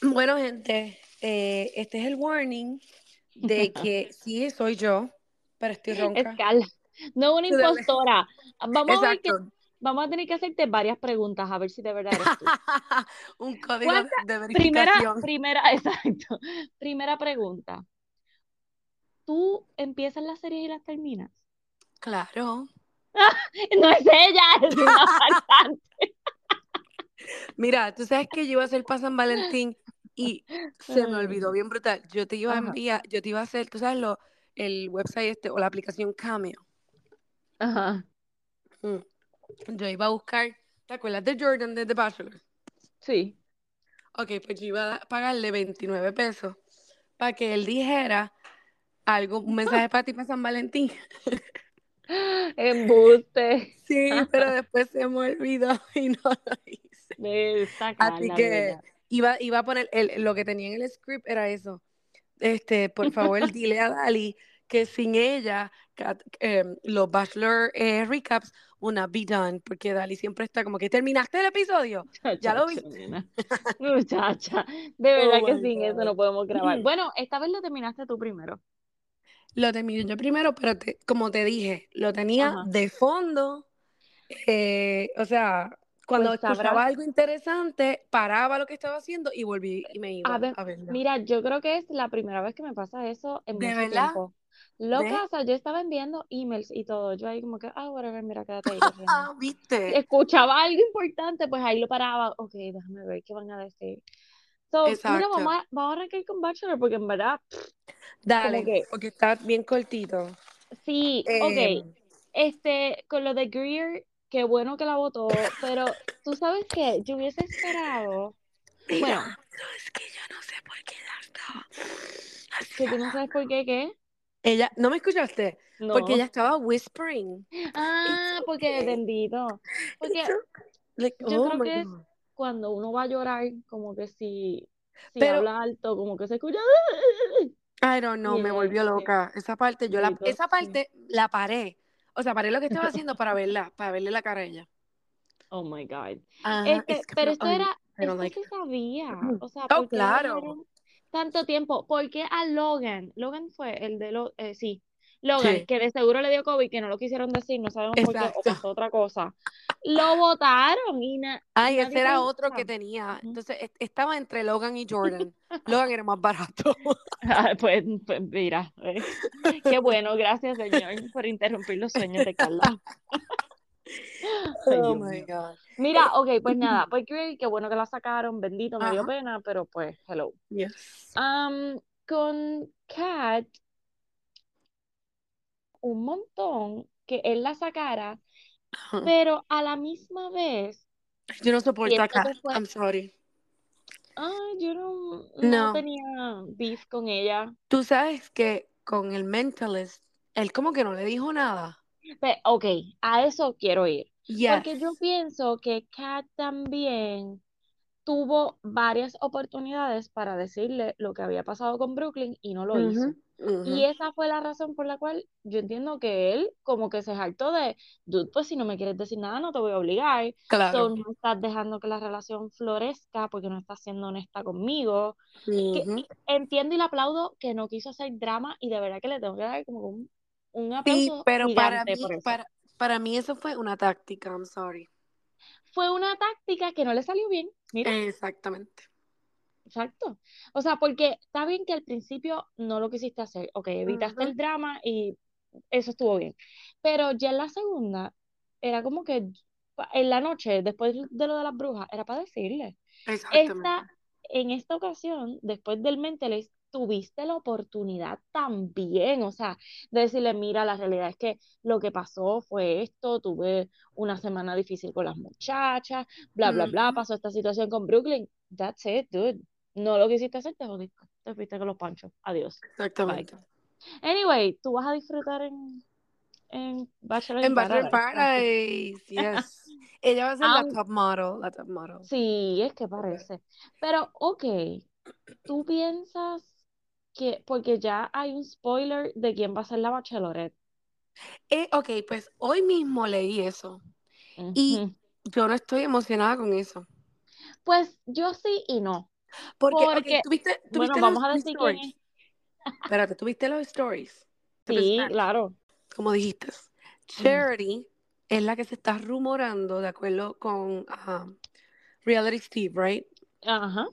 Bueno, gente, eh, este es el warning de que sí, soy yo, pero estoy ronca. Escala. No una impostora. Vamos a ver que vamos a tener que hacerte varias preguntas a ver si de verdad eres tú. Un código ¿Cuánta- de Primera, verificación. primera, exacto. Primera pregunta. ¿Tú empiezas las series y las terminas? Claro. No es ella, es una faltante. Mira, tú sabes que yo iba a hacer para San Valentín y se me olvidó bien brutal. Yo te iba a enviar, yo te iba a hacer, tú sabes lo, el website este o la aplicación Cameo. Ajá, Mm. Yo iba a buscar, ¿te acuerdas de Jordan de The Bachelor? sí. Ok, pues yo iba a pagarle 29 pesos para que él dijera algo, un mensaje para ti para San Valentín. Embuste. Sí, pero después se me olvidó y no lo hice. Así que. Iba, iba a poner, el, lo que tenía en el script era eso. Este, por favor, dile a Dali que sin ella, Kat- em, los Bachelor eh, recaps, una be done, porque Dali siempre está como que terminaste el episodio. Ya lo viste. Muchacha, de verdad Oh que my sin eso no podemos grabar. Bueno, esta vez lo terminaste tú primero. Lo terminé yo primero, pero te- como te dije, lo tenía Ajá. de fondo. eh, o sea, cuando Pues escuchaba sabrás. algo interesante, paraba lo que estaba haciendo y volví y me iba A ver, a mira, yo creo que es la primera vez que me pasa eso en ¿De mucho verdad? tiempo. Loca, sea, yo estaba enviando emails y todo. Yo ahí como que, ah, whatever, mira, quédate ahí. Ah, ¿viste? escuchaba algo importante, pues ahí lo paraba. Ok, déjame ver qué van a decir. So, mira, Exacto. vamos a, vamos a arrancar con Bachelor porque en verdad, Dale, que, porque está bien cortito. sí, ok, Eh, este, con lo de Greer, qué bueno que la votó, pero tú sabes que yo hubiese esperado, bueno, no, es que yo no sé por qué estaba así que tú no sabes por qué, ¿qué? Ella, ¿no me escuchaste? Porque ella No. estaba whispering. Ah, It's porque okay. bendito. Porque It's okay. Like, yo oh creo que es God. cuando uno va a llorar, como que si, si Pero, habla alto, como que se escucha. I don't know, Y me volvió loca. Esa parte, yo la, esa sí. parte la paré. O sea, paré lo que estaba haciendo para verla, para verle la cara a ella. Oh my God. Este, es que, pero esto era, esto like se sabía. O sea, Oh, ¿por qué claro. tanto tiempo? ¿Por qué a Logan? Logan fue el de lo, eh, sí, Logan, Sí, que de seguro le dio COVID, que no lo quisieron decir, no sabemos por qué, o pasó otra cosa. Lo votaron y, na- Ay, ese era otro que tenía. Entonces, es- estaba entre Logan y Jordan. Logan era más barato. Ah, Pues, pues mira, eh, qué bueno, gracias Señor por interrumpir los sueños de Carla. Oh my. God. Mira, Eh, ok, pues nada, pues qué bueno que la sacaron, bendito, me dio pena, pero pues, hello. Yes. Am, con Kat, un montón que él la sacara, pero a la misma vez, Yo no soporto a siento Kat. que fue, I'm sorry. ay, yo no, no No. tenía beef con ella. Tú sabes que con el mentalist, él como que no le dijo nada. Pe- ok, a eso quiero ir. Porque yo Yes. pienso que Kat también tuvo varias oportunidades para decirle lo que había pasado con Brooklyn y no lo hizo. Y esa fue la razón por la cual yo entiendo que él como que se hartó de, dude, pues si no me quieres decir nada, no te voy a obligar. So, Claro. no estás dejando que la relación florezca porque no estás siendo honesta conmigo. Que entiendo y le aplaudo que no quiso hacer drama y de verdad que le tengo que dar como un, un Sí, aplauso pero para mí, para, para mí eso fue una táctica, I'm sorry. Fue una táctica que no le salió bien. Mira. Exactamente. Exacto. O sea, porque está bien que al principio no lo quisiste hacer. Ok, evitaste el drama y eso estuvo bien. Pero ya en la segunda, era como que en la noche, después de lo de las brujas, era para decirle. Esta, en esta ocasión, después del mentalist, tuviste la oportunidad también, o sea, de decirle, mira, la realidad es que lo que pasó fue esto, tuve una semana difícil con las muchachas, bla, bla, bla, Ujú. pasó esta situación con Brooklyn. That's it, dude. No lo quisiste hacer, te jodiste. Te fuiste con los panchos. Adiós. Bye. Exactamente. Anyway, tú vas a disfrutar en, en Bachelor in En Bachelor Paradise. Paradise, yes. Ella va a ser la Aun- top model, la top model. sí, es que parece. Pero, ok, ¿tú piensas que, porque ya hay un spoiler de quién va a ser la Bachelorette? Eh, ok, pues hoy mismo leí eso y yo no estoy emocionada con eso. Pues yo sí y no. Porque, ¿tuviste, Bueno, tuviste vamos los a decir stories? es. Espérate, ¿tuviste los stories? Sí, claro. Como dijiste. Charity es la que se está rumorando de acuerdo con ajá, Reality Steve, right? Ajá.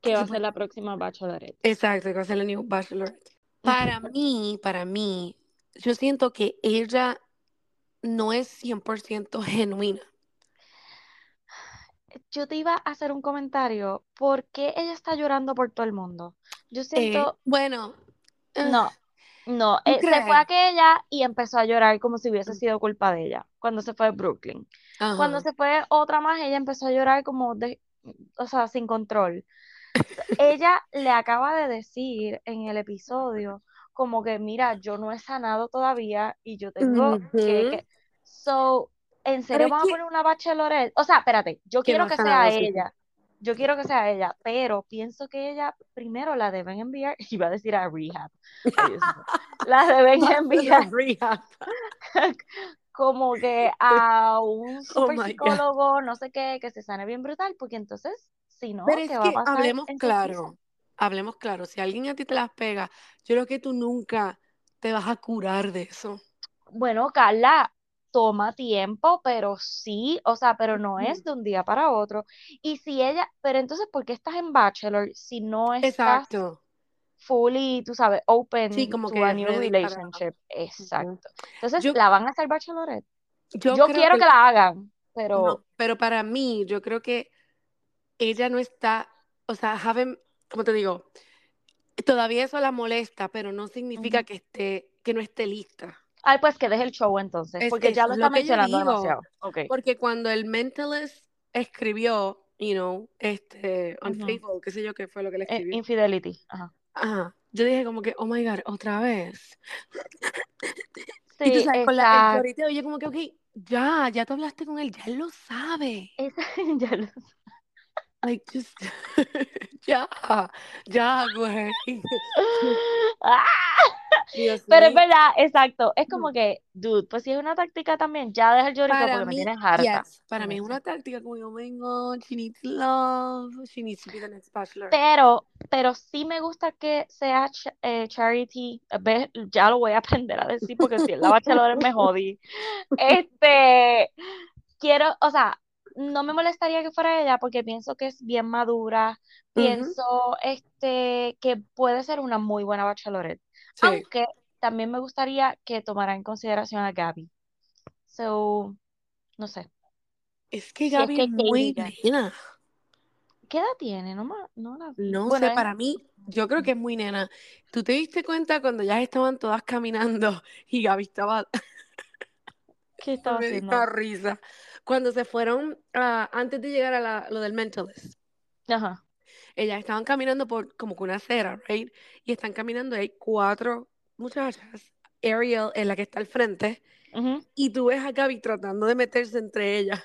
Que va a ser la próxima Bachelorette. Exacto, que va a ser la new Bachelorette. Para mí, para mí, yo siento que ella no es 100% genuina. Yo te iba a hacer un comentario. ¿Por qué ella está llorando por todo el mundo? Yo Eh, siento, bueno, ah, no, no, ¿tú eh, se fue aquella y empezó a llorar como si hubiese sido culpa de ella cuando se fue a Brooklyn. Cuando se fue otra más, ella empezó a llorar como de, o sea, sin control. Ella le acaba de decir en el episodio como que, mira, yo no he sanado todavía y yo tengo que, que... So, ¿en serio van a poner una bachilorette? O sea, espérate, yo quiero que sea ella. Yo quiero que sea ella, pero pienso que ella primero la deben enviar, iba a decir a rehab. La deben enviar rehab. como que a un Oh super psicólogo, no sé qué, que se sane bien brutal, porque entonces, si no, Pero es ¿qué va a pasar hablemos claro, hablemos claro. Si alguien a ti te las pega, yo creo que tú nunca te vas a curar de eso. Bueno, Carla, toma tiempo, pero sí, o sea, pero no es de un día para otro. Y si ella, pero entonces, ¿por qué estás en Bachelor si no estás Exacto. fully, tú sabes, Sí, open como to que a new para. relationship? Exacto. Entonces, Yo, ¿la van a hacer Bachelorette? yo quiero que que la hagan, pero no, pero para mí, yo creo que ella no está, o sea, haven't- como te digo, todavía eso la molesta, pero no significa que esté, que no esté lista. Ay, pues que deje el show entonces, Es porque ya lo es está lo que yo mencionando digo. demasiado. Ok. Porque cuando el mentalist escribió, you know, este, unfaithful, qué sé yo qué fue lo que le Eh, escribió. infidelity. Ajá. Ajá. Yo dije como que, oh my God, otra vez. Y tú Sí, sabes, con la, el yo como que, ok, ya, ya tú hablaste con él, ya él lo sabe. Esa- ya lo sé. Like, just, ya, ya, güey. ¡Ah! Dios Pero es verdad, exacto. Es como Mm. que, dude, pues si es una táctica también, ya deja el Para porque me mí, tienes harta yes, para mí es una táctica como, oh my God, she needs love, she needs to be the next bachelor. Pero, pero sí me gusta que sea Ch- eh, Charity. Ya lo voy a aprender a decir porque si es la bachelor me jodí. Este, quiero, o sea, no me molestaría que fuera ella porque pienso que es bien madura, pienso este que puede ser una muy buena bachelorette, Sí. aunque también me gustaría que tomara en consideración a Gaby. So, no sé, Es que si es Gaby que es muy nena. ¿Qué edad tiene? No, no la. No Bueno, sé, es para mí, yo creo que es muy nena. ¿Tú te diste cuenta cuando ya estaban todas caminando y Gaby estaba, ¿qué estaba me haciendo? una risa, cuando se fueron, ah, antes de llegar a la- lo del mentalist, Ajá. ellas estaban caminando por como que una acera, right? Y están caminando y hay cuatro muchachas, Ariel es la que está al frente, Ujú. y tú ves a Gaby tratando de meterse entre ellas.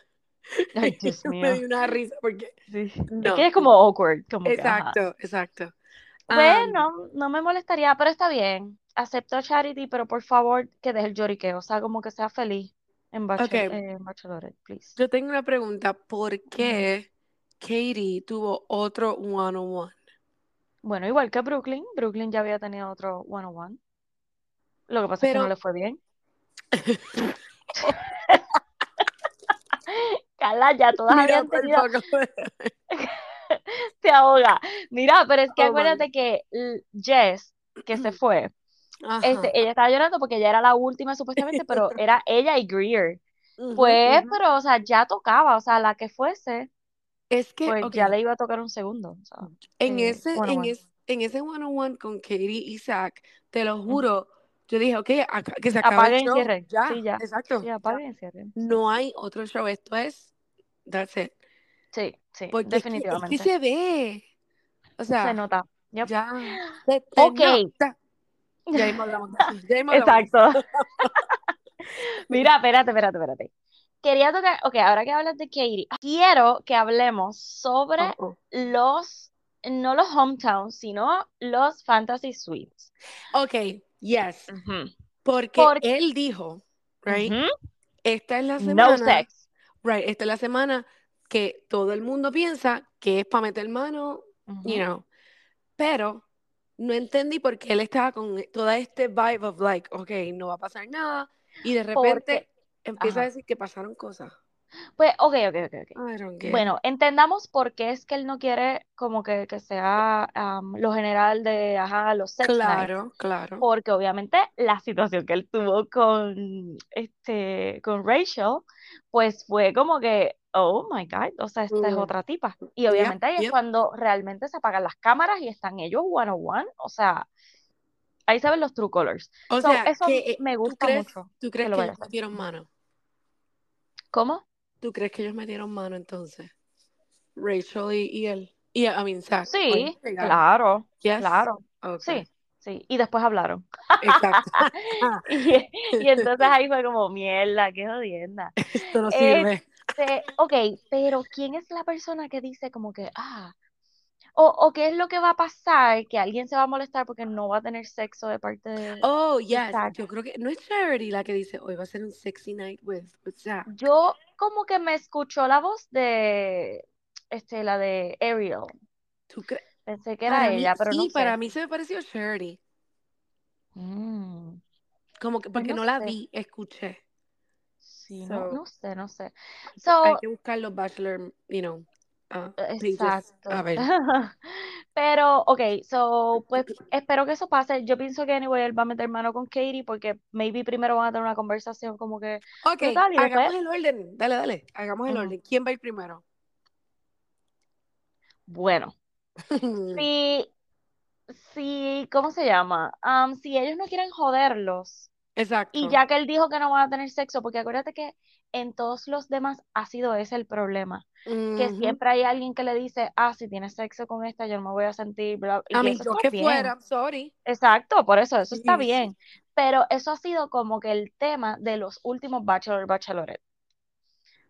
Ay, Dios me mío. dio una risa porque, Sí. Es no, que es como awkward, como que, ajá. exacto, exacto. Pues Am, no, me molestaría, pero está bien. Acepto a Charity, pero por favor que deje el lloriqueo, o sea, como que sea feliz en, bachel ok, en Bachelorette, please. yo tengo una pregunta. ¿Por qué Katie tuvo otro one-on-one? Bueno, igual que Brooklyn, Brooklyn ya había tenido otro one-on-one. Lo que pasa es que no le fue bien. Carla, ya todas mira habían tenido, se ahoga. Mira, pero es que Oh acuérdate que Jess, que se fue. Este, ella estaba llorando porque ya era la última supuestamente, pero era ella y Greer. Pues, pero, o sea, ya tocaba, o sea, la que fuese, Es que, pues ya le iba a tocar un segundo, o sea, en eh, ese, one on en one. es- en ese one-on-one con Katie y Zach, te lo juro, yo dije, ok, acá- que se acabe el Apaguen y show. cierren. Ya, Sí, ya. exacto. Sí, ya. apaguen cierren. No hay otro show. Esto es, that's it. sí, sí, Porque es que, es que definitivamente. se ve. O Se sea, nota. Yep. ya se Ok. nota. Ya mismo hablamos de eso. Ya mismo hablamos de Exacto. Mira, espérate, espérate, espérate. Quería tocar, ok, ahora que hablas de Katie, quiero que hablemos sobre Oh, oh. los, no los hometowns, sino los fantasy suites. Ok, yes. Porque Por- él dijo, right, esta es la No semana, sex. right, esta es la semana que todo el mundo piensa que es para meter mano you know. Pero no entendí por qué él estaba con toda este vibe of like, ok, no va a pasar nada. Y de repente empieza a decir que pasaron cosas. Pues, ok, ok, ok, ok. Bueno, entendamos por qué es que él no quiere como que, que sea lo general de, ajá, los sex Claro, claro. Porque obviamente la situación que él tuvo con, este, con Rachel, pues fue como que, oh my God, o sea, esta es mm. otra tipa. Y obviamente ahí es cuando realmente se apagan las cámaras y están ellos one on one, o sea, ahí se ven los true colors. O sea, eso eh, me gusta mucho. ¿Tú crees que, ellos metieron mano? ¿Cómo? ¿Tú crees que ellos metieron mano entonces? Rachel y, él. Y I mean, Zach. Sí, claro. Claro. Sí, sí. Y después hablaron. Exacto. y, entonces ahí fue como, mierda, qué jodienda. Esto no sirve. Este, ok, pero ¿quién es la persona que dice como que, ah, o, qué es lo que va a pasar, que alguien se va a molestar porque no va a tener sexo de parte de... Oh, yes. Yo creo que no es Charity la que dice, hoy va a ser un sexy night with, with Zach. Yo como que me escuchó la voz de, este, la de Ariel. Pensé que era ella, pero no Sí, para mí se me pareció Charity. Mm. Como que, porque no, la vi, escuché. Sí, no, no, sé, no sé. hay que buscar los Bachelor, you know, Ah, Exacto. Pero, ok, so, pues espero que eso pase. Yo pienso que anyway él va a meter mano con Katie porque maybe primero van a tener una conversación como que. Ok, hagamos el orden. Dale, dale, hagamos el orden. ¿Quién va a ir primero? Bueno, si, si, ¿cómo se llama? si ellos no quieren joderlos. Exacto. Y ya que él dijo que no van a tener sexo, porque acuérdate que en todos los demás ha sido ese el problema. Que siempre hay alguien que le dice, ah, si tienes sexo con esta, yo no me voy a sentir. a mí, yo que fuera, sorry. Exacto, por eso, eso está bien. Pero eso ha sido como que el tema de los últimos Bachelor Bachelorette.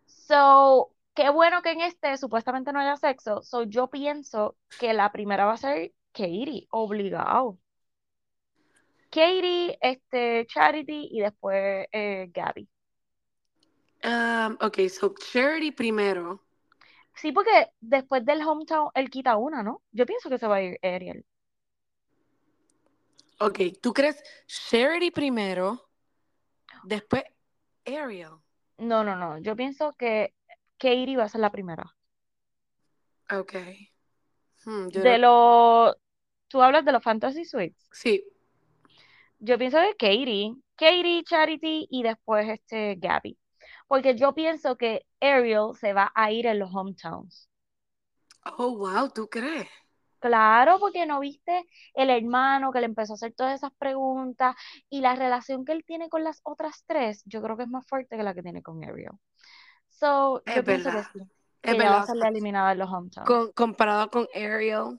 So, qué bueno que en este supuestamente no haya sexo. So, yo pienso que la primera va a ser Katie, obligado. Katie, este, Charity y después eh, Gabby. Um, ok, so Charity primero. Sí, porque después del hometown él quita una, ¿no? Yo pienso que se va a ir Ariel. Ok, ¿tú crees Charity primero, después Ariel? No, no, no. Yo pienso que Katie va a ser la primera. Ok. Hmm, de lo... ¿Tú hablas de los Fantasy Suites? Sí. Yo pienso que Katie, Katie, Charity y después este Gabby porque yo pienso que Ariel se va a ir en los hometowns. Oh, wow, ¿tú crees? Claro, porque no viste el hermano que le empezó a hacer todas esas preguntas y la relación que él tiene con las otras tres, yo creo que es más fuerte que la que tiene con Ariel. So, es yo pienso que sí. Es verdad. va a salir eliminada en los hometowns. comparado con Ariel.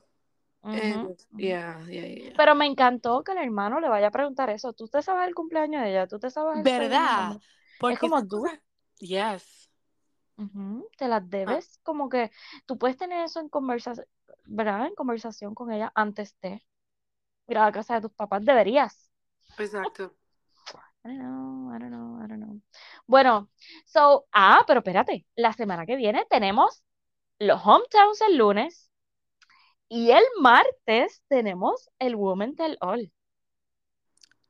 Pero me encantó que el hermano le vaya a preguntar eso. ¿Tú te sabes el cumpleaños de ella? ¿Tú te sabes el ¿Verdad? Porque es como tú. Yes. Te las ah. debes, como que tú puedes tener eso en conversación, ¿verdad? En conversación con ella antes de ir a la casa de tus papás, deberías. Exacto. I don't know, I don't know, I don't know. Bueno, so, ah, pero espérate, la semana que viene tenemos los hometowns el lunes y el martes tenemos el Woman Tell All.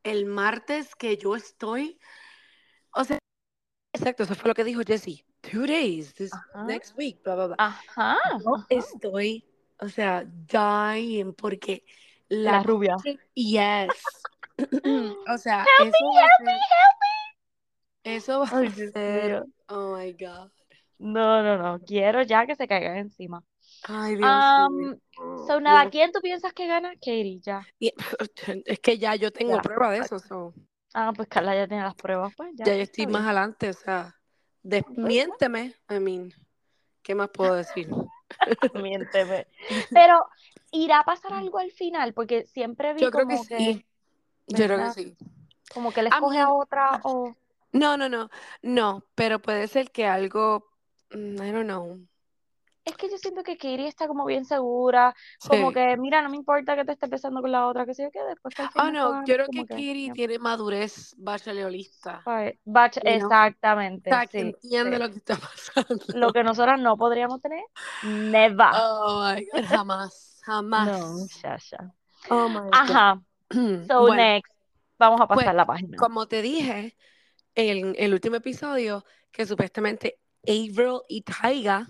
El martes que yo estoy, Exacto, eso fue lo que dijo Jesse. Two days, this next week, bla, bla, bla. Ajá. estoy, o sea, dying porque la, rubia. Yes. o sea, help eso me, help me, help me. Eso va a ser. Oh my God. No, no, no. Quiero ya que se caigan encima. Ay, Dios mío. So, nada, ¿quién tú piensas que gana? Katie, ya. Es que ya yo tengo prueba de eso. So. Ah, pues Carla ya tiene las pruebas, pues ya. Ya yo estoy más adelante, o sea, desmiénteme, I mean, ¿qué más puedo decir? Miénteme. Pero, ¿irá a pasar algo al final? Porque siempre vi yo creo como que, sí. Yo creo que sí. Como que le escoge a, otra o... No, no, no, no, pero puede ser que algo, mm, I don't know. Es que yo siento que Katie está como bien segura, como que, mira, no me importa que te esté besando con la otra, que sé yo qué, después que Ah, me no, yo creo que que, Kiri ya, tiene madurez bachelorista. bach- know? exactamente, sí, entiende sí. lo que está pasando. Lo que nosotras no podríamos tener, never. Oh my God, jamás, jamás. No, muchacha. Oh my God. Ajá, so Bueno, next, vamos a pues, pasar la página. como te dije en el último episodio, que supuestamente Avril y Taiga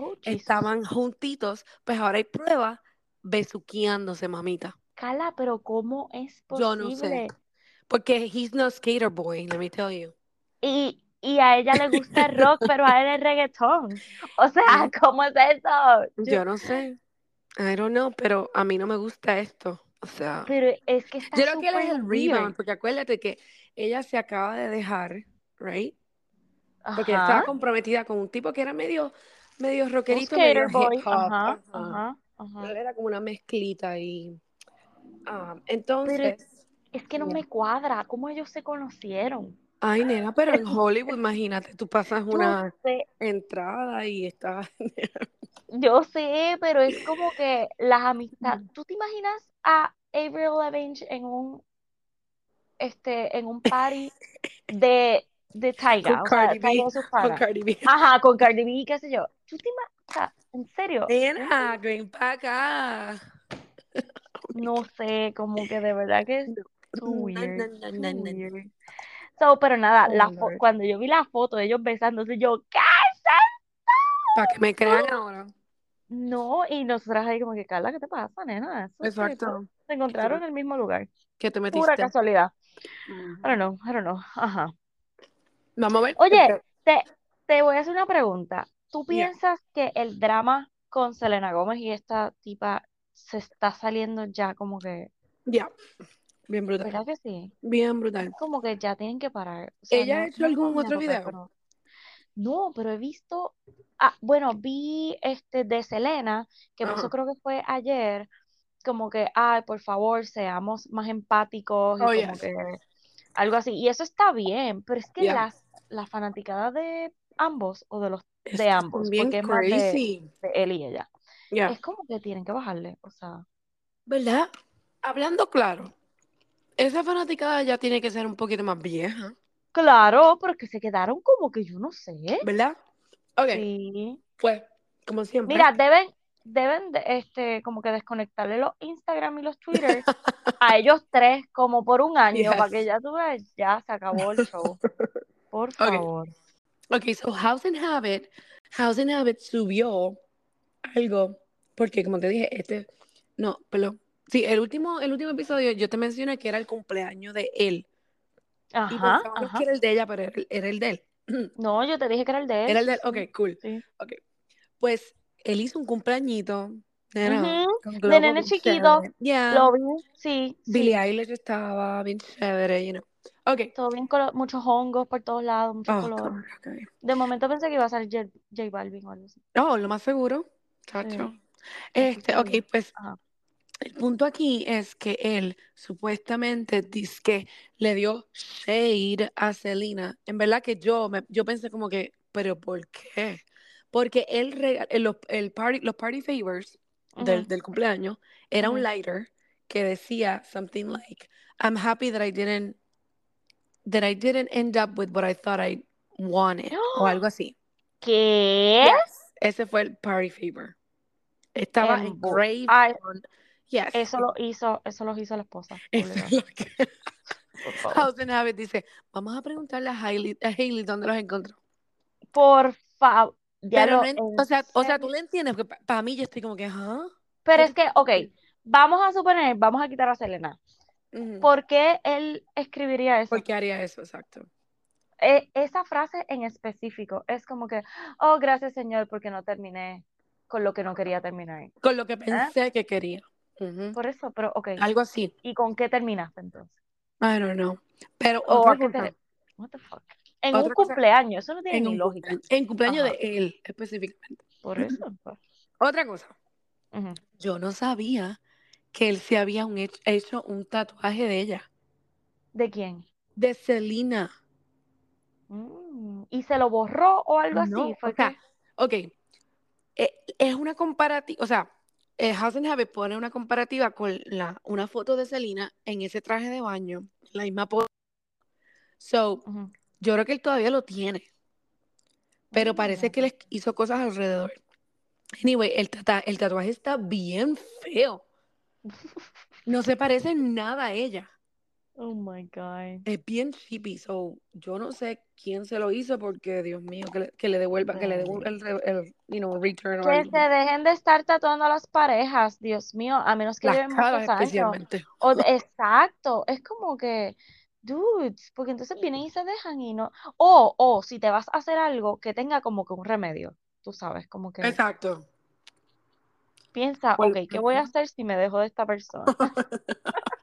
Oh, estaban juntitos, pues ahora hay pruebas besuqueándose, mamita. Cala, pero ¿cómo es Yo no sé. posible? Porque he's no skater boy, let me tell you. Y, y a ella le gusta el rock, pero a él el reggaetón. O sea, ¿cómo es eso? Yo- no sé. I don't know, pero a mí no me gusta esto. O sea, pero es que está yo creo que él es el rebound, porque acuérdate que ella se acaba de dejar, right? Porque estaba comprometida con un tipo que era medio, medio rockerito, medio boy. hip hop. Ajá, ajá. ajá, era como una mezclita y ah, Pero entonces, es que no me cuadra cómo ellos se conocieron. ay nena, pero en Hollywood, imagínate, tú pasas una sé, entrada y estás yo sé, pero es como que las amistades. ¿Tú te imaginas a Avril Lavigne en un este en un party de, de Tyga? con O sea, Cardi B, con. Cardi B. Ajá, con Cardi B, qué sé yo. ¿Tú te imaginas? ¿en serio? Nena, ven para acá. No sé, como que de verdad que es weird. So, pero nada, Oh, la cuando yo vi la foto de ellos besándose, yo, ¿qué? Para que me crean ahora. No, y nosotras ahí como que, Carla, ¿qué te pasa, nena? Eso es que Exacto. se encontraron en el mismo lugar. ¿Qué te Pura metiste? casualidad. Ujú. I don't know, I don't know. Ajá. Vamos a ver. Oye, te, te voy a hacer una pregunta. ¿Tú Yeah. piensas que el drama con Selena Gómez y esta tipa se está saliendo ya como que, Ya. Bien brutal. ¿verdad que sí? Bien brutal. Como que ya tienen que parar. O sea, ¿Ella no, ha hecho no algún otro video? pero- No, pero he visto, ah, bueno, vi este de Selena, que Ajá. eso creo que fue ayer, como que, ay, por favor, seamos más empáticos y Oh, como yes. que algo así. Y eso está bien, pero es que Yeah. las, la fanaticada de ambos, o de los de ambos, bien porque es más de, de él y ella, es como que tienen que bajarle, o sea, ¿Verdad? Hablando claro, esa fanaticada ya tiene que ser un poquito más vieja, claro, porque se quedaron como que yo no sé. ¿verdad? Ok, Sí. pues, como siempre. Mira, deben, deben de, este, como que desconectarle los Instagram y los Twitter a ellos tres como por un año, para que ya tú veas, ya se acabó el show. Por favor. Ok, so House and Habit, House and Habit subió algo, porque como te dije, este, no, perdón. Sí, el último, el último episodio yo te mencioné que era el cumpleaños de él. Y Ajá, pensábamos ajá. que era el de ella, pero era, el- era el de él. No, yo te dije que era el de él. Era el de él, ok, cool. sí. Ok. Pues él hizo un cumpleañito, De nene chiquito. Yeah. lo vi, sí, Billie sí. Eilish estaba bien chévere, you know. Ok. Todo bien, muchos hongos por todos lados, muchos Oh, colores. God, ok. De momento pensé que iba a salir J, J Balvin o algo así. Oh, lo más seguro, chacho. Sí, Este, ok, pues ajá. el punto aquí es que él supuestamente dice que le dio shade a Selena. En verdad que yo, me, yo pensé como que, pero ¿por qué? Porque él el, los- el party, los party favors del, del cumpleaños era un lighter que decía something like, I'm happy that I didn't, that I didn't end up with what I thought I wanted, o algo así. ¿Qué? Yes, ese fue el party favor. Estaba Embu- engraved Ay, on, yes. eso lo hizo, eso lo hizo la esposa, que. House and Habit dice, vamos a preguntarle a Hailey, a Hailey dónde los encontró. Por favor, Pero no, en- en o sea, o sea, tú le entiendes, porque para mí yo estoy como que, ¿ah? Pero ¿Qué es que, ok, vamos a suponer, vamos a quitar a Selena. ¿Por qué él escribiría eso? ¿Por qué haría eso? Exacto. E- esa frase en específico es como que, oh, gracias Señor, porque no terminé con lo que no quería terminar. Con lo que ¿Eh? pensé que quería. Por eso, pero ok, Algo así. ¿y con qué terminaste entonces? I don't know. Pero ¿O otra cosa, te... What the fuck? En un otra cosa, cumpleaños, eso no tiene en ni un lógica. cumpleaños, en cumpleaños Ajá, de él específicamente. por eso. pues. Otra cosa, Ujú. yo no sabía que él se había un hech- hecho un tatuaje de ella, ¿De quién? de Selena. Mm, ¿Y se lo borró o algo así? Fue o sea, que... ok, es una comparativa, o sea, eh, House and Habit pone una comparativa con la, una foto de Selena en ese traje de baño, la misma pose. So, yo creo que él todavía lo tiene, pero Mm, parece que les hizo cosas alrededor. Anyway, el, tata- el tatuaje está bien feo. No se parece nada a ella. Oh my God. Es bien cheapy, so yo no sé quién se lo hizo porque, Dios mío, que le, que le devuelva, que le devuelva el, you know, return Que se dejen de estar tatuando a las parejas, Dios mío, a menos que Las lleven caras muchos años. especialmente. O exacto, es como que, dudes, porque entonces vienen y se dejan y no. O, o si te vas a hacer algo que tenga como que un remedio, tú sabes, como que Exacto. Piensa, Por- ok, ¿qué voy a hacer si me dejo de esta persona?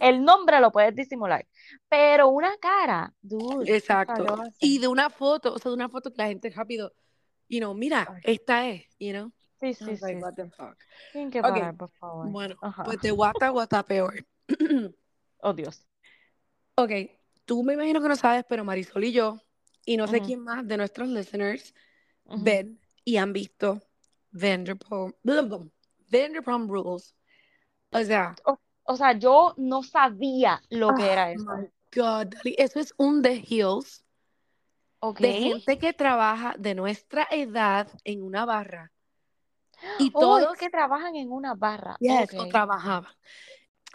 El nombre lo puedes disimular, pero una cara, dude, Exacto. Y de una foto, o sea, de una foto que la gente rápido, you know, mira, Ay. esta es, you know. Sí, sí, like, sí. what the fuck. Tienen que por favor. Bueno, Ajá. pues de guata guata peor. Oh, Dios. Ok, tú me imagino que no sabes, pero Marisol y yo, y no sé quién más de nuestros listeners, ven y han visto Vanderpump, Vanderpump Rules. O sea, O, o sea, yo no sabía lo que oh era eso. my God, eso es un The Hills ¿Ok? de gente que trabaja de nuestra edad en una barra. Y Oh, es todos, que trabajan en una barra. yes, o Ok. trabajaban.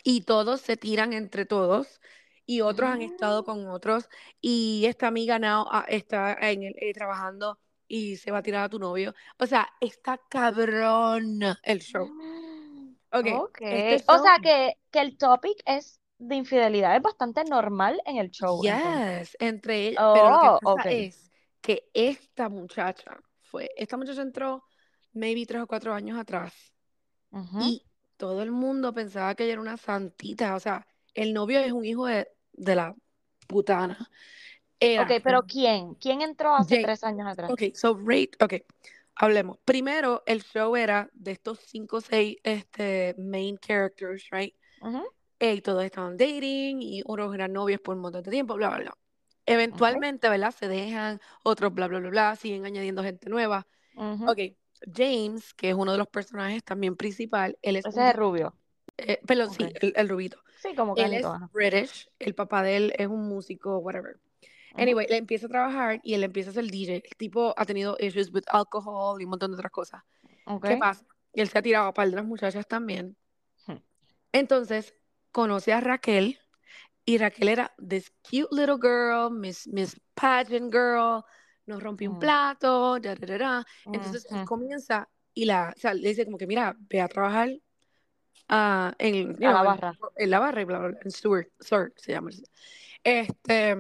Y todos se tiran entre todos. Y otros han estado Mm, con otros. Y esta amiga now, ah, está en el, eh, trabajando y se va a tirar a tu novio. O sea, está cabrón el show. mm, Ok, este O show, sea que, que el topic es de infidelidad, es bastante normal en el show, entonces. yes, entre ellos. Pero lo que Oh, pasa es que esta muchacha fue, esta muchacha entró maybe tres o cuatro años atrás. Ujú. Y todo el mundo pensaba que ella era una santita. O sea, el novio es un hijo de, de la putana. Era Ok, pero ¿quién? ¿Quién entró hace Jake. tres años atrás? Ok, so rate, ok, hablemos. Primero, el show era de estos cinco o seis este, main characters, right? Ujú, Y todos estaban dating y unos eran novios por un montón de tiempo, bla, bla, bla. Eventualmente, ¿verdad? Se dejan, otros bla, bla, bla, bla, siguen añadiendo gente nueva. Ujú. Ok, James, que es uno de los personajes también principal, él es Ese un es rubio. eh, perdón, sí, Ok. el, el rubito. Sí, como Él es ajá. British, el papá de él es un músico, whatever. Anyway, él empieza a trabajar y él empieza a ser DJ. El tipo ha tenido issues with alcohol y un montón de otras cosas. Ok. ¿Qué pasa? Él se ha tirado a par de las muchachas también. Hmm. Entonces, conoce a Raquel y Raquel era this cute little girl, Miss, Miss Pageant girl, nos rompió un Mm, plato, da, da, da. Entonces él comienza y la, o sea, le dice como que, mira, ve a trabajar ah, en, A la know, en, barra. en la barra y bla, bla, bla, en Stewart, Stewart se llama. Este,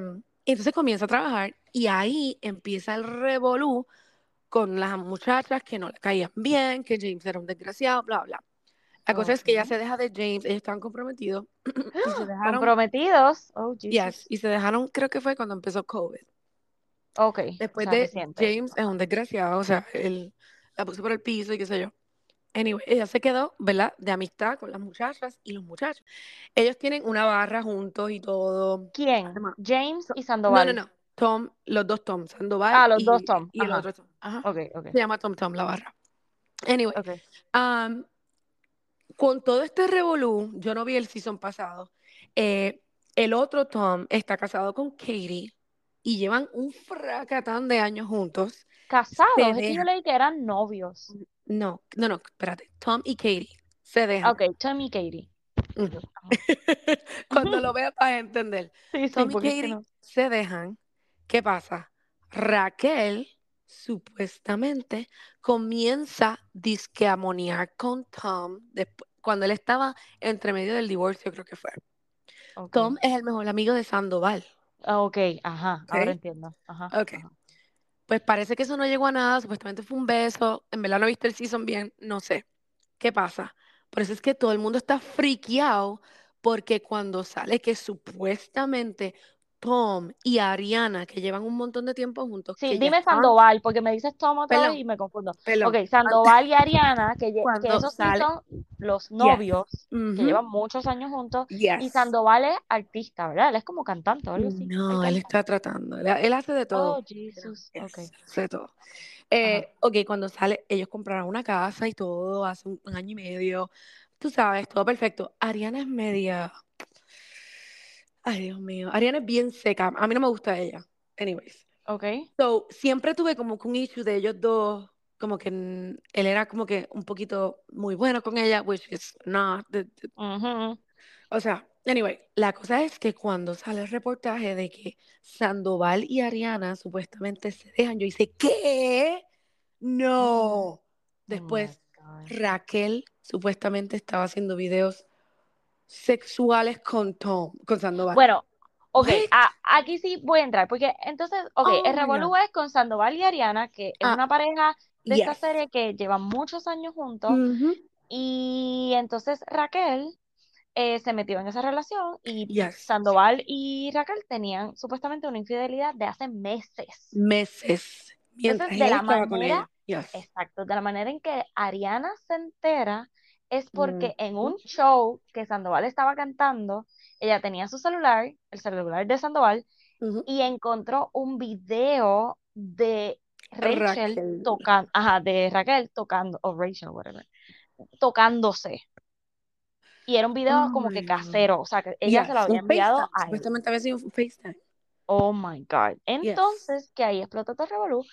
entonces comienza a trabajar y ahí empieza el revolú con las muchachas que no le caían bien, que James era un desgraciado, bla, bla. La cosa es que ella se deja de James, ellos estaban comprometidos y se dejaron, Comprometidos. Oh, yes, Jesus. y se dejaron, creo que fue cuando empezó COVID. Ok, o Después sea, de. James es un desgraciado, o sea, él la puso por el piso y qué sé yo. Anyway, ella se quedó, ¿verdad? De amistad con las muchachas y los muchachos. Ellos tienen una barra juntos y todo. ¿Quién? Además, James y no, no, Sandoval. no. Tom, los dos Tom, Sandoval Ah, los dos Tom. y el Ajá. otro Tom. Ajá. Ok, ok, Se llama Tom Tom la barra. Anyway, ok. um, con todo este revolú, yo no vi el season pasado. eh, el otro Tom está casado con Katie y llevan un fracatán de años juntos. Casados, es que yo leí que eran novios. No, no, no, espérate. Tom y Katie se dejan. Ok, Tom y Katie. Cuando lo veas vas a entender. Sí, sí, Tom y Katie no. se dejan. ¿Qué pasa? Raquel supuestamente comienza disque a monear con Tom cuando él estaba entre medio del divorcio, creo que fue. Tom es el mejor amigo de Sandoval. Ah, Ok, ajá, ahora entiendo. Ajá, Ok. ajá. Pues parece que eso no llegó a nada, supuestamente fue un beso, en verdad no viste el season bien, no sé. ¿Qué pasa? Por eso es que todo el mundo está friqueado porque cuando sale que supuestamente Tom y Ariana, que llevan un montón de tiempo juntos. Sí, dime Sandoval, porque me dices Tom otra Perdón, vez y me confundo. perdón. Ok, Sandoval y Ariana, que, esos sí son los novios, que llevan muchos años juntos. Y. Sandoval es artista, ¿verdad? Él es como cantante o algo así. No, él está tratando. Él, hace de todo. Oh, Jesus. Yes, Ok. hace de todo. Eh, ok, cuando sale, ellos compraron una casa y todo hace un, un año y medio. Tú sabes, todo perfecto. Ariana es media. Ay, Dios mío. Ariana es bien seca. A mí no me gusta ella. Anyways. Ok. So, siempre tuve como que un issue de ellos dos. Como que él era como que un poquito muy bueno con ella, which is not. the- the- Ujú. o sea, anyway, la cosa es que cuando sale el reportaje de que Sandoval y Ariana supuestamente se dejan, yo hice, ¿qué? No. Después, Oh God. Raquel supuestamente estaba haciendo videos sexuales con Tom, con Sandoval. Bueno, ok, a- aquí sí voy a entrar, porque entonces, ok, Oh el revolú es con Sandoval y Ariana, que es Ah, una pareja de esta serie que llevan muchos años juntos, y entonces Raquel eh, se metió en esa relación y Yes. Sandoval y Raquel tenían supuestamente una infidelidad de hace meses. Meses. Mientras Entonces, de la con manera. Yes. exacto, de la manera en que Ariana se entera es porque en Ujú. un show que Sandoval estaba cantando, ella tenía su celular, el celular de Sandoval, y encontró un video de Rachel Raquel. tocando, ajá, de Raquel tocando, o Rachel, whatever, tocándose. Y era un video Oh como que God. casero, o sea, que ella se lo había enviado FaceTime. a él. Supuestamente había sido un FaceTime. Oh my God. Yes. Entonces, que ahí explotó todo el revolú,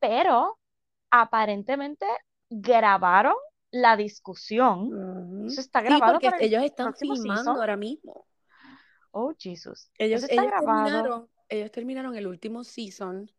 pero aparentemente grabaron la discusión. Ujú. Eso está Sí, grabado porque para el ellos están filmando season. ahora mismo. Oh, Jesus. Ellos, Eso está ellos grabado. terminaron, ellos terminaron el último season,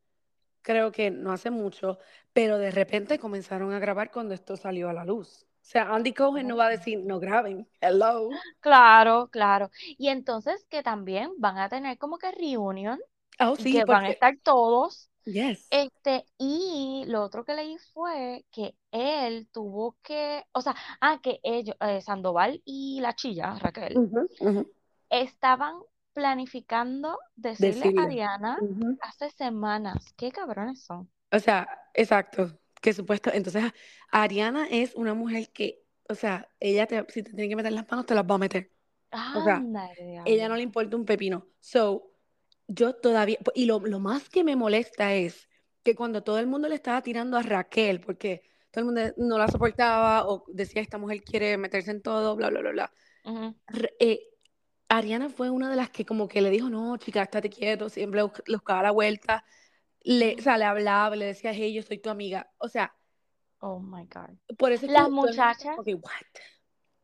creo que no hace mucho, pero de repente comenzaron a grabar cuando esto salió a la luz. O sea, Andy Cohen no va a decir, no graben, hello. Claro, claro. Y entonces que también van a tener como que reunion Oh, sí, que van a estar todos. Yes. Este, y lo otro que leí fue que él tuvo que, o sea, ah, que ellos, eh, Sandoval y la chilla, Raquel, estaban planificando decirle a Decirle. Ariana Ujú. hace semanas. Qué cabrones son. O sea, exacto, que supuesto, entonces Ariana es una mujer que, o sea, ella te, si te tiene que meter las manos, te las va a meter. O sea, ella no le importa un pepino. So, yo todavía, y lo, lo más que me molesta es que cuando todo el mundo le estaba tirando a Raquel, porque todo el mundo no la soportaba o decía, esta mujer quiere meterse en todo, bla, bla, bla, bla. Eh, Ariana fue una de las que como que le dijo, no, chica, estate quieto, siempre le buscaba la vuelta, le, o sea, le hablaba, le decía, hey, yo soy tu amiga. O sea, Oh my God. por eso Las mundo muchachas, que, what?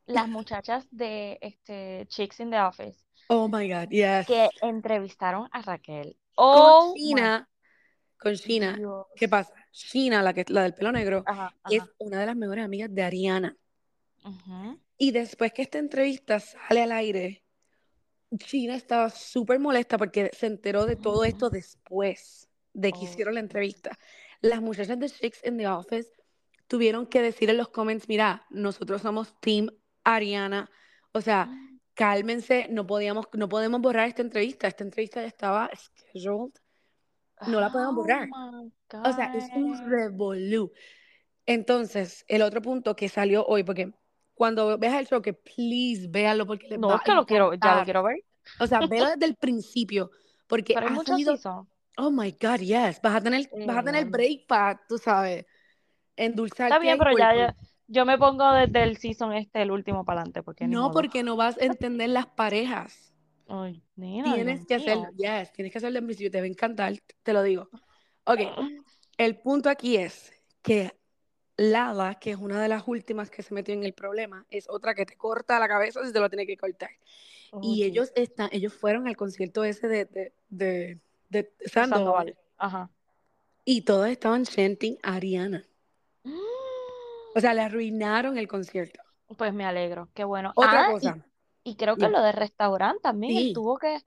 las muchachas de este Chicks in the Office Oh my God, yes. que entrevistaron a Raquel. Con Oh my Sheena, con Sheena, ¿qué pasa? Sheena, la, que, la del pelo negro, Ajá, es una de las mejores amigas de Ariana. Y después que esta entrevista sale al aire, Sheena estaba súper molesta porque se enteró de todo esto después de que Oh, hicieron la entrevista. Las muchachas de Chicks in the Office tuvieron que decir en los comments, mira, nosotros somos Team Ariana. O sea, cálmense, no podíamos, no podemos borrar esta entrevista. Esta entrevista ya estaba scheduled. No la podemos Oh borrar. my O sea, es un revolú. Entonces, el otro punto que salió hoy, porque cuando veas el show, que please véanlo porque les No, va es a que lo quiero, ya lo quiero ver. O sea, velo desde el principio, porque Pero ha salido, oh my God, yes, vas a tener, vas a tener break para, tú sabes, Está endulzarte bien, pero ya, ya- yo me pongo desde el season este, el último para adelante, porque No, porque no vas a entender las parejas. Ay, nena, Tienes que hacerlo, yes, tienes que hacerlo en principio, te va a encantar, te lo digo. Ok, el punto aquí es que Lala, que es una de las últimas que se metió en el problema, es otra que te corta la cabeza si te lo tiene que cortar. Oh, Y ellos están, ellos fueron al concierto ese de, de, de, de Sandoval Sandoval. Ajá. y todos estaban chanting Ariana. O sea, le arruinaron el concierto. Pues me alegro, qué bueno. Otra Ah, cosa, y creo que lo del restaurante también, Sí, tuvo que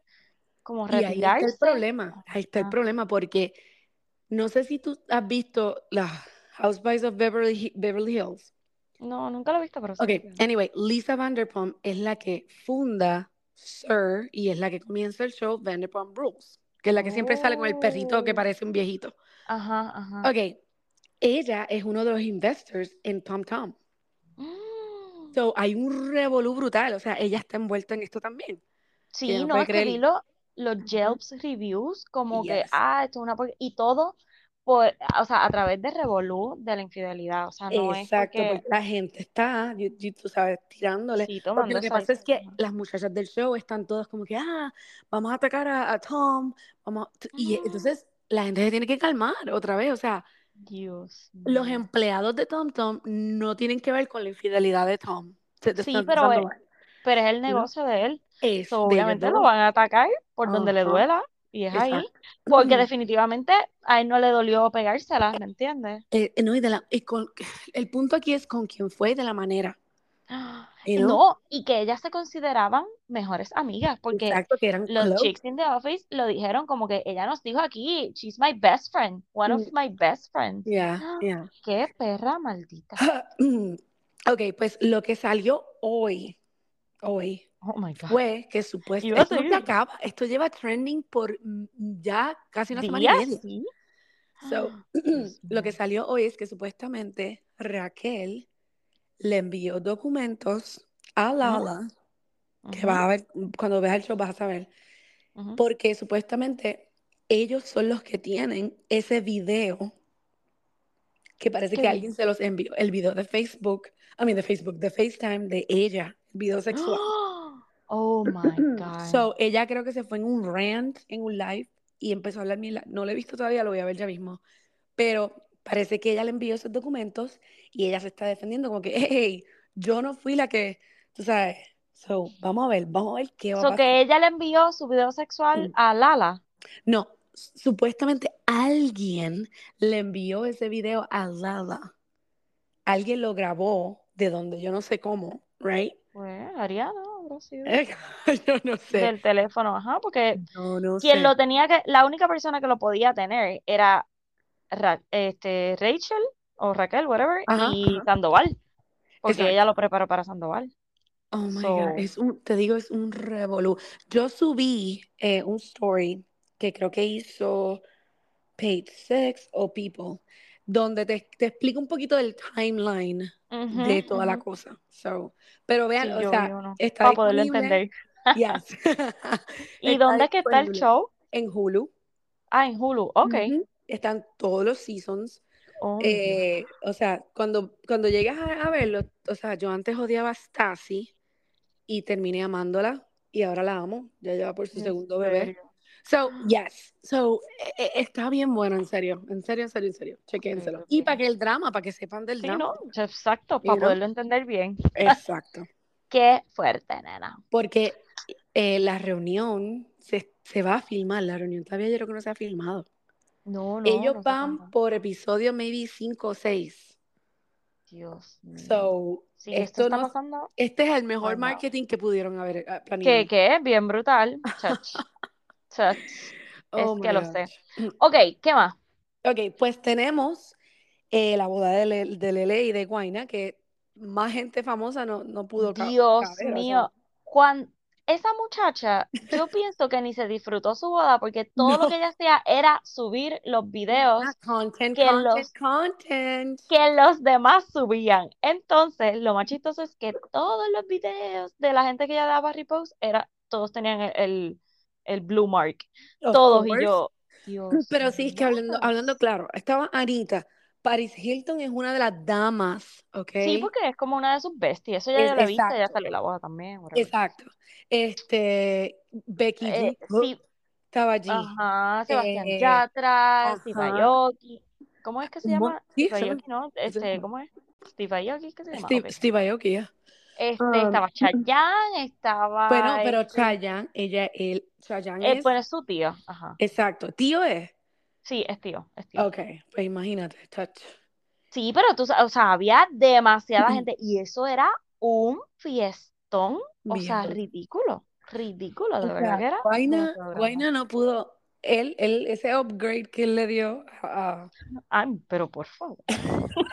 como y ahí está el retirarse. problema, ahí está el problema porque no sé si tú has visto las Housewives of Beverly, Beverly Hills. No, nunca lo he visto, pero sé Ok, anyway, Lisa Vanderpump es la que funda Sir, y es la que comienza el show, Vanderpump Rules, que es la que siempre sale con el perrito que Oh. parece un viejito. Ajá, ajá. Ok, ella es uno de los investors en Tom Tom. Mm. So, hay un revolú brutal, o sea, ella está envuelta en esto también. Sí, no no, es que vi lo- los Yelps reviews como que, Yes. ah, esto es una y todo por, o sea, a través de revolú de la infidelidad, o sea, no es Exacto, porque, porque la gente está, tú sabes, tirándole. sí, Porque lo que pasa es que las muchachas del show están todas como que, ah, vamos a atacar a, a Tom, vamos a-". Y Ah. entonces la gente se tiene que calmar otra vez, o sea, Dios los empleados de Tom Tom no tienen que ver con la infidelidad de Tom. Se te Sí, están pero pero es el ¿no? negocio de él. Es So, de obviamente lo van a atacar por donde le duela, y es ahí. Porque definitivamente a él no le dolió pegársela, ¿me entiendes? Eh, no, y de la, y con, el punto aquí es con quién fue y de la manera, you know? no, y que ellas se consideraban mejores amigas, porque Exacto, que eran los close. chicks in the office lo dijeron como que ella nos dijo aquí, she's my best friend, one of Mm, my best friends. Yeah, yeah. Qué perra maldita. Ok, pues lo que salió hoy, hoy, Oh my God. fue que supuestamente esto no acaba, esto lleva trending por ya casi una semana y media. Sí. So, lo que salió hoy es que supuestamente Raquel le envió documentos a Lala, que ujú, vas a ver, cuando veas el show vas a saber, porque supuestamente ellos son los que tienen ese video que parece ¿Qué que alguien se los envió, el video de Facebook, I mean de Facebook, de FaceTime de ella, el video sexual. Oh my God. So, ella creo que se fue en un rant, en un live, y empezó a hablar mil- No lo he visto todavía, lo voy a ver ya mismo. Pero parece que ella le envió esos documentos y ella se está defendiendo como que, hey, yo no fui la que, tú sabes. So, vamos a ver, vamos a ver qué va a So pasar. que ella le envió su video sexual Mm. a Lala. No, supuestamente alguien le envió ese video a Lala. Alguien lo grabó de donde yo no sé cómo, right? Pues Ariana habrá sido. yo no sé. Del teléfono, ajá, porque no quien sé. lo tenía que, la única persona que lo podía tener era Ra- este, Rachel o Raquel, whatever, Ajá, y ajá. Sandoval, porque Exacto. ella lo preparó para Sandoval. Oh my So, God, es un, te digo, es un revolú. Yo subí eh, un story que creo que hizo Page Six o People, donde te, te explica un poquito del timeline de toda la cosa. So, pero vean, Sí, o yo sea, está para poderlo entender. Yes. ¿Y Está dónde es que está el show? en Hulu. Ah, en Hulu, ok. Están todos los seasons. Oh. Eh, o sea, cuando, cuando llegas a, a verlo, o sea, yo antes odiaba a Stacy y terminé amándola y ahora la amo. Ya lleva por su segundo bebé. serio. So, yes. So, eh, eh, está bien bueno, en serio. En serio, en serio, en serio. Chequénselo. Y para que el drama, para que sepan del Sí, drama. ¿no? Exacto, para poderlo entender bien. Exacto. Qué fuerte, nena. Porque eh, la reunión se, se va a filmar. La reunión todavía yo creo que no se ha filmado. No, no, Ellos no van por episodio maybe 5 o 6. Dios mío. So, Si esto esto está no, pasando, este es el mejor no. marketing que pudieron haber Que, planeado. que es bien brutal. Chach. Chach. Oh Es que lo sé. Ok, ¿qué más? Ok, pues tenemos eh, la boda de, Le- de Lele y de Guaina, que más gente famosa no, no pudo Dios caber. o sea, mío. Esa muchacha, yo pienso que ni se disfrutó su boda porque todo lo que ella hacía era subir los videos Ah, content, que content, los content. que los demás subían. Entonces, lo más chistoso es que todos los videos de la gente que ella daba repost era, todos tenían el, el, el blue mark. Of Todos y yo, Dios Pero sí, es que hablando, hablando claro, estaba Anita. Paris Hilton es una de las damas, ¿ok? Sí, porque es como una de sus besties. Eso ya Es, lo he visto, ya salió la boda también, whatever. exacto. Este, Becky Eh, G sí, estaba allí. ajá, Sebastián Eh, Yatra, Steve. Aoki. ¿Cómo es que se llama? sí, Steve Aoki, ¿no? Este. ¿cómo es? Steve Aoki, ¿qué se llama? Steve, Ok. Steve Aoki, ya. Este, Um, estaba Chayanne, estaba bueno, pero este, Chayanne, ella, él, Chayanne eh, es, pues es su tío, ajá. exacto, tío es. Sí, es tío, es tío. Ok, pues imagínate, touch. Sí, pero tú, o sea, había demasiada gente y eso era un fiestón, o Bien sea, ridículo, ridículo, de O verdad sea, que era Guaina. Guaina no pudo, él, él, ese upgrade que él le dio a... Ay, pero por favor.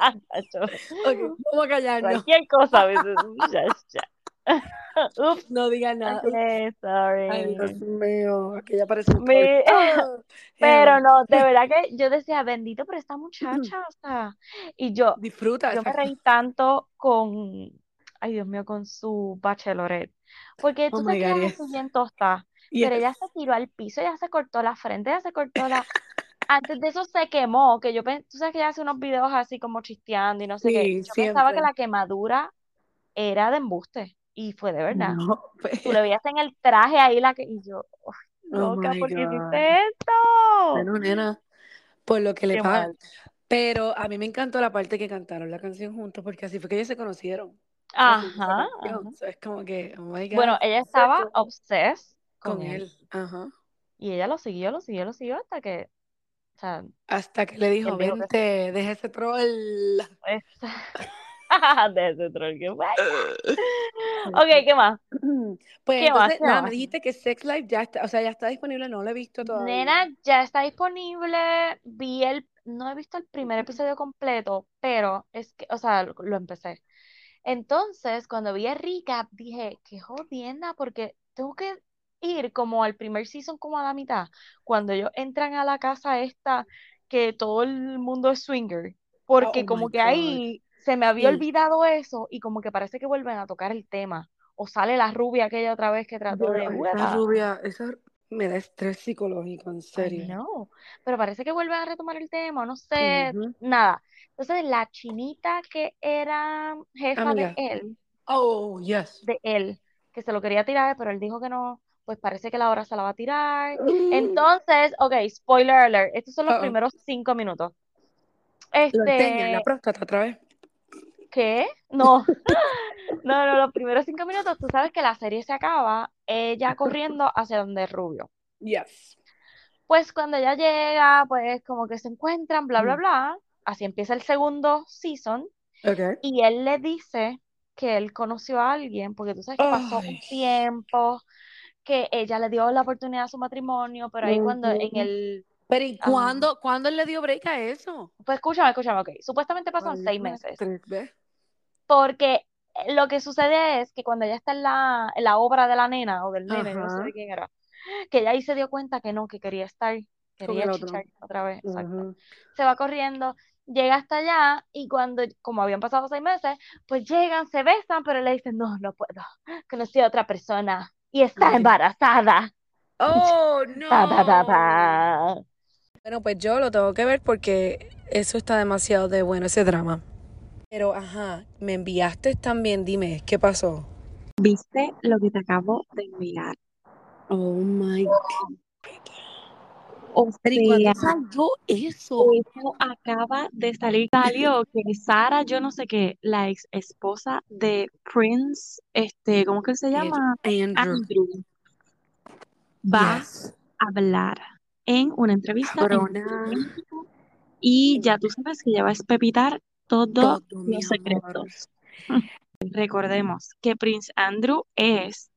Ok, vamos a callarnos. Cualquier cosa a veces, ya. Ups, No digas nada. Okay, sorry. Ay, Dios mío, aquella parece un Mi-. Pero no, de verdad que yo decía, bendito, pero esta muchacha, o sea, y yo, Disfruta, yo me reí tanto con, ay Dios mío, con su bachelorette, porque Oh tú my sabes que God, ella yes. es bien tosta, pero ella se tiró al piso, ella se cortó la frente, ella se cortó la, antes de eso se quemó, que yo, pen- tú sabes que ella hace unos videos así como chisteando y no sé qué, yo pensaba que la quemadura era de embuste, y fue de verdad, No, tú le veías en el traje ahí la que, y yo, "Ay, Oh loca, my ¿por qué hiciste esto? Bueno, nena, por lo que le pagan. Pero a mí me encantó la parte que cantaron la canción juntos, porque así fue que ellos se conocieron Ajá, ajá. So, es como que, oh my Bueno, ella estaba obsessed con con él. él. Ajá. Y ella lo siguió, lo siguió, lo siguió hasta que, o sea, Hasta que le dijo, vente, deja ese troll. de ese troll que. Ok, ¿qué más? Pues ¿Qué más? entonces, ¿Qué nada, me más? dijiste que Sex Life ya está, o sea, ya está disponible, no lo he visto todavía. Nena, ya está disponible. Vi el, no he visto el primer episodio completo, pero es que, o sea, lo, lo empecé. Entonces, cuando vi el recap, dije, qué jodienda, porque tengo que ir como al primer season, como a la mitad, cuando ellos entran a la casa esta, que todo el mundo es swinger, porque Oh como que God. ahí se me había Sí. olvidado eso y como que parece que vuelven a tocar el tema, o sale la rubia aquella otra vez que trató de, esa rubia, esa me da estrés psicológico, en serio. know, pero parece que vuelven a retomar el tema, no sé, nada. Entonces, la chinita que era jefa de él, Oh, yes. de él, que se lo quería tirar, pero él dijo que no, pues parece que la hora se la va a tirar. Entonces, ok, spoiler alert, estos son los primeros cinco minutos. Lo enseña en la Este, próstata otra vez. ¿Qué? No, no, no, los primeros cinco minutos, tú sabes que la serie se acaba, ella corriendo hacia donde es Rubio. Yes. Pues cuando ella llega, pues como que se encuentran, bla, bla, bla. Así empieza el segundo season. Okay. Y él le dice que él conoció a alguien, porque tú sabes que pasó un tiempo, que ella le dio la oportunidad a su matrimonio, pero ahí cuando en el... Pero ¿y ah, cuándo, él le dio break a eso? pues escúchame, escúchame, ok. Supuestamente pasan seis meses, porque lo que sucede es que cuando ella está en la, en la obra de la nena o del nene, no sé de quién era, que ella ahí se dio cuenta que no, que quería estar, quería chichar otra vez, exacto. Se va corriendo, llega hasta allá y cuando, como habían pasado seis meses, pues llegan, se besan, pero le dicen, no, no puedo, conocí a otra persona y está embarazada. Oh, no. Bueno, pues yo lo tengo que ver porque eso está demasiado de bueno, ese drama. Pero, ajá, me enviaste también, dime, ¿qué pasó? ¿Viste lo que te acabo de enviar? Oh my God. O Pero ¿y cuándo sea, salió eso? eso acaba de salir. Salió que Sara, yo no sé qué, la ex esposa de Prince, este, ¿cómo que se llama? Andrew. Andrew, va Yes. a hablar en una entrevista Cabrona. Y ya tú sabes que ella va a espepitar todos Todo, los secretos. Recordemos que Prince Andrew es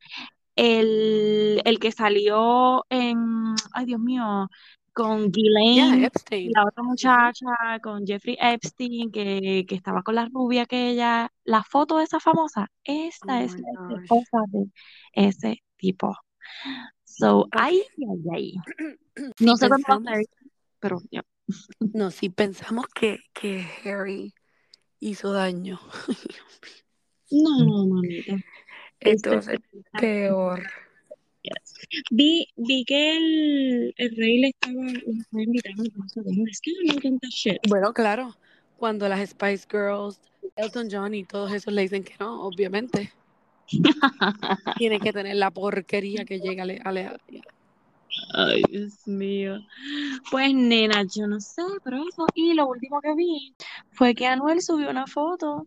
el, el que salió en, ay Dios mío, con Yeah, Ghislaine y Epstein. la otra muchacha, con Jeffrey Epstein, que, que estaba con la rubia que ella, la foto de esa famosa, Oh esta es la esposa de ese tipo. So, ay, ay, ay. No sé pensamos, ser, pero no, si pensamos que, que Harry hizo daño, No, mamita. esto va a Este peor. Vi, vi que el, el rey le estaba, le estaba invitando no. Es que no encanta shit. Bueno, claro, cuando las Spice Girls, Elton John y todos esos le dicen que no, obviamente. Tiene que tener la porquería que llega a le- a le- Ay, Dios mío. Pues nena, yo no sé, pero eso. Y lo último que vi fue que Anuel subió una foto.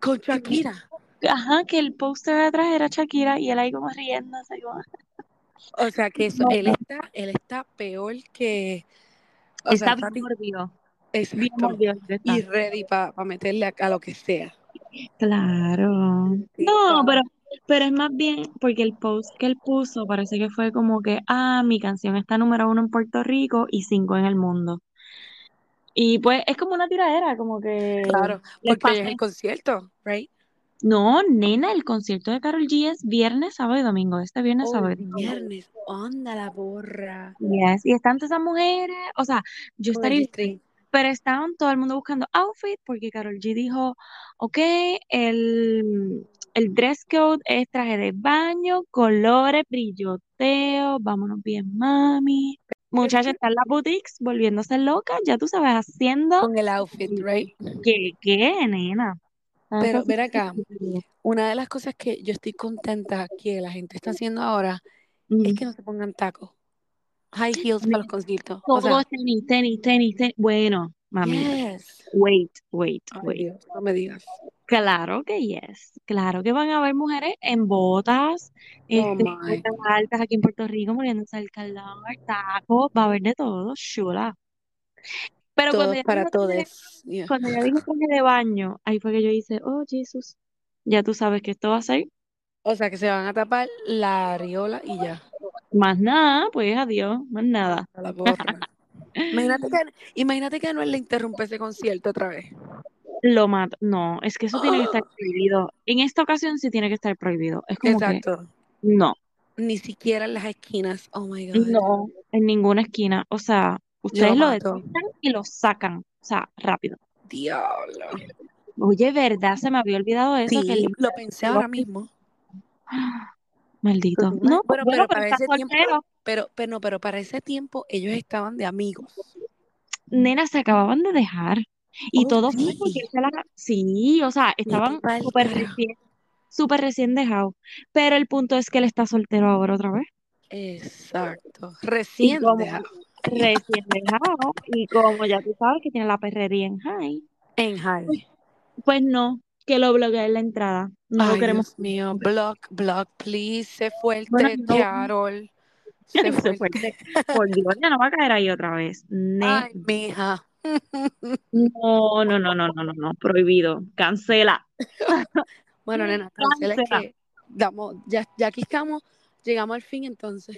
con Shakira. Ajá, que el póster de atrás era Shakira y él ahí como riéndose. Como... O sea que eso, No, él está, él está peor que, o sea, está está bien mordido. Bien y ready para meterle a, a lo que sea. Claro. No, pero, pero es más bien porque el post que él puso parece que fue como que, ah, mi canción está número uno en Puerto Rico y cinco en el mundo. Y pues es como una tiradera, como que Claro, porque es el concierto, right? No, nena, el concierto de Karol G es viernes, sábado y domingo. Este viernes, Oh, sábado y domingo. viernes, onda la borra. Yes, Y están todas esas mujeres, o sea, yo estaría. Pero estaban todo el mundo buscando outfit porque Karol G dijo, ok, el, el dress code es traje de baño, colores, brilloteo, vámonos bien, mami. Muchachas están las boutiques volviéndose locas, ya tú sabes, haciendo Con el outfit, right? ¿qué, qué, nena? Pero ven acá, una de las cosas que yo estoy contenta que la gente está haciendo ahora es que no se pongan tacos. High heels para los conciertos. O sea, tenis, tenis, tenis, tenis. Bueno, mami, yes. wait, wait, wait. Dios, no me digas. Claro que yes, claro que van a haber mujeres en botas, Oh este, my. botas altas aquí en Puerto Rico, muriéndose el calor, tacos, va a haber de todo, chula. Pero cuando Todos ya para todos. Yeah. cuando ya dijo traje de baño, ahí fue que yo hice, oh Jesús, ya tú sabes que esto va a ser O sea, que se van a tapar la areola y ya. Más nada, pues adiós, más nada. A la borra. Imagínate que, imagínate que Anuel le interrumpe ese concierto otra vez. Lo mato. No, es que eso tiene que estar prohibido. En esta ocasión sí tiene que estar prohibido. Es como que Exacto. no, Ni siquiera en las esquinas. Oh my God. no, en ninguna esquina. O sea, ustedes lo lo detectan y lo sacan. O sea, rápido. Diablo. Oye, ¿verdad? Se me había olvidado eso, que el lo pensé ahora mismo. Maldito. ¿Tú te No, imaginas? Bueno, bueno, pero pero para ese tiempo, pero, pero no, pero para ese tiempo ellos estaban de amigos. Nena, se acababan de dejar. Y Oh, todo fue porque sí. Sí, o sea, estaban súper recién, súper recién dejados. Pero el punto es que él está soltero ahora otra vez. Exacto. Recién como dejado. recién dejado, y como ya tú sabes que tiene la perrería en high, En pues, high. pues no, que lo bloqueen la entrada. No lo queremos. Dios mío. Block, block, please. Bueno, fuerte, no, Carol. Se fuerte. Por Dios, ya no va a caer ahí otra vez. Ne- Ay, mija. no, no, no, no, no, no, no, prohibido. Cancela. Bueno, nena, cancela es Cancela. que damos, ya, ya aquí estamos, llegamos al fin entonces.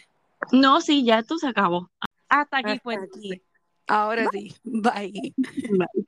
No, sí, ya esto se acabó. Hasta aquí Hasta fue. aquí. Ahora sí. Bye. Bye.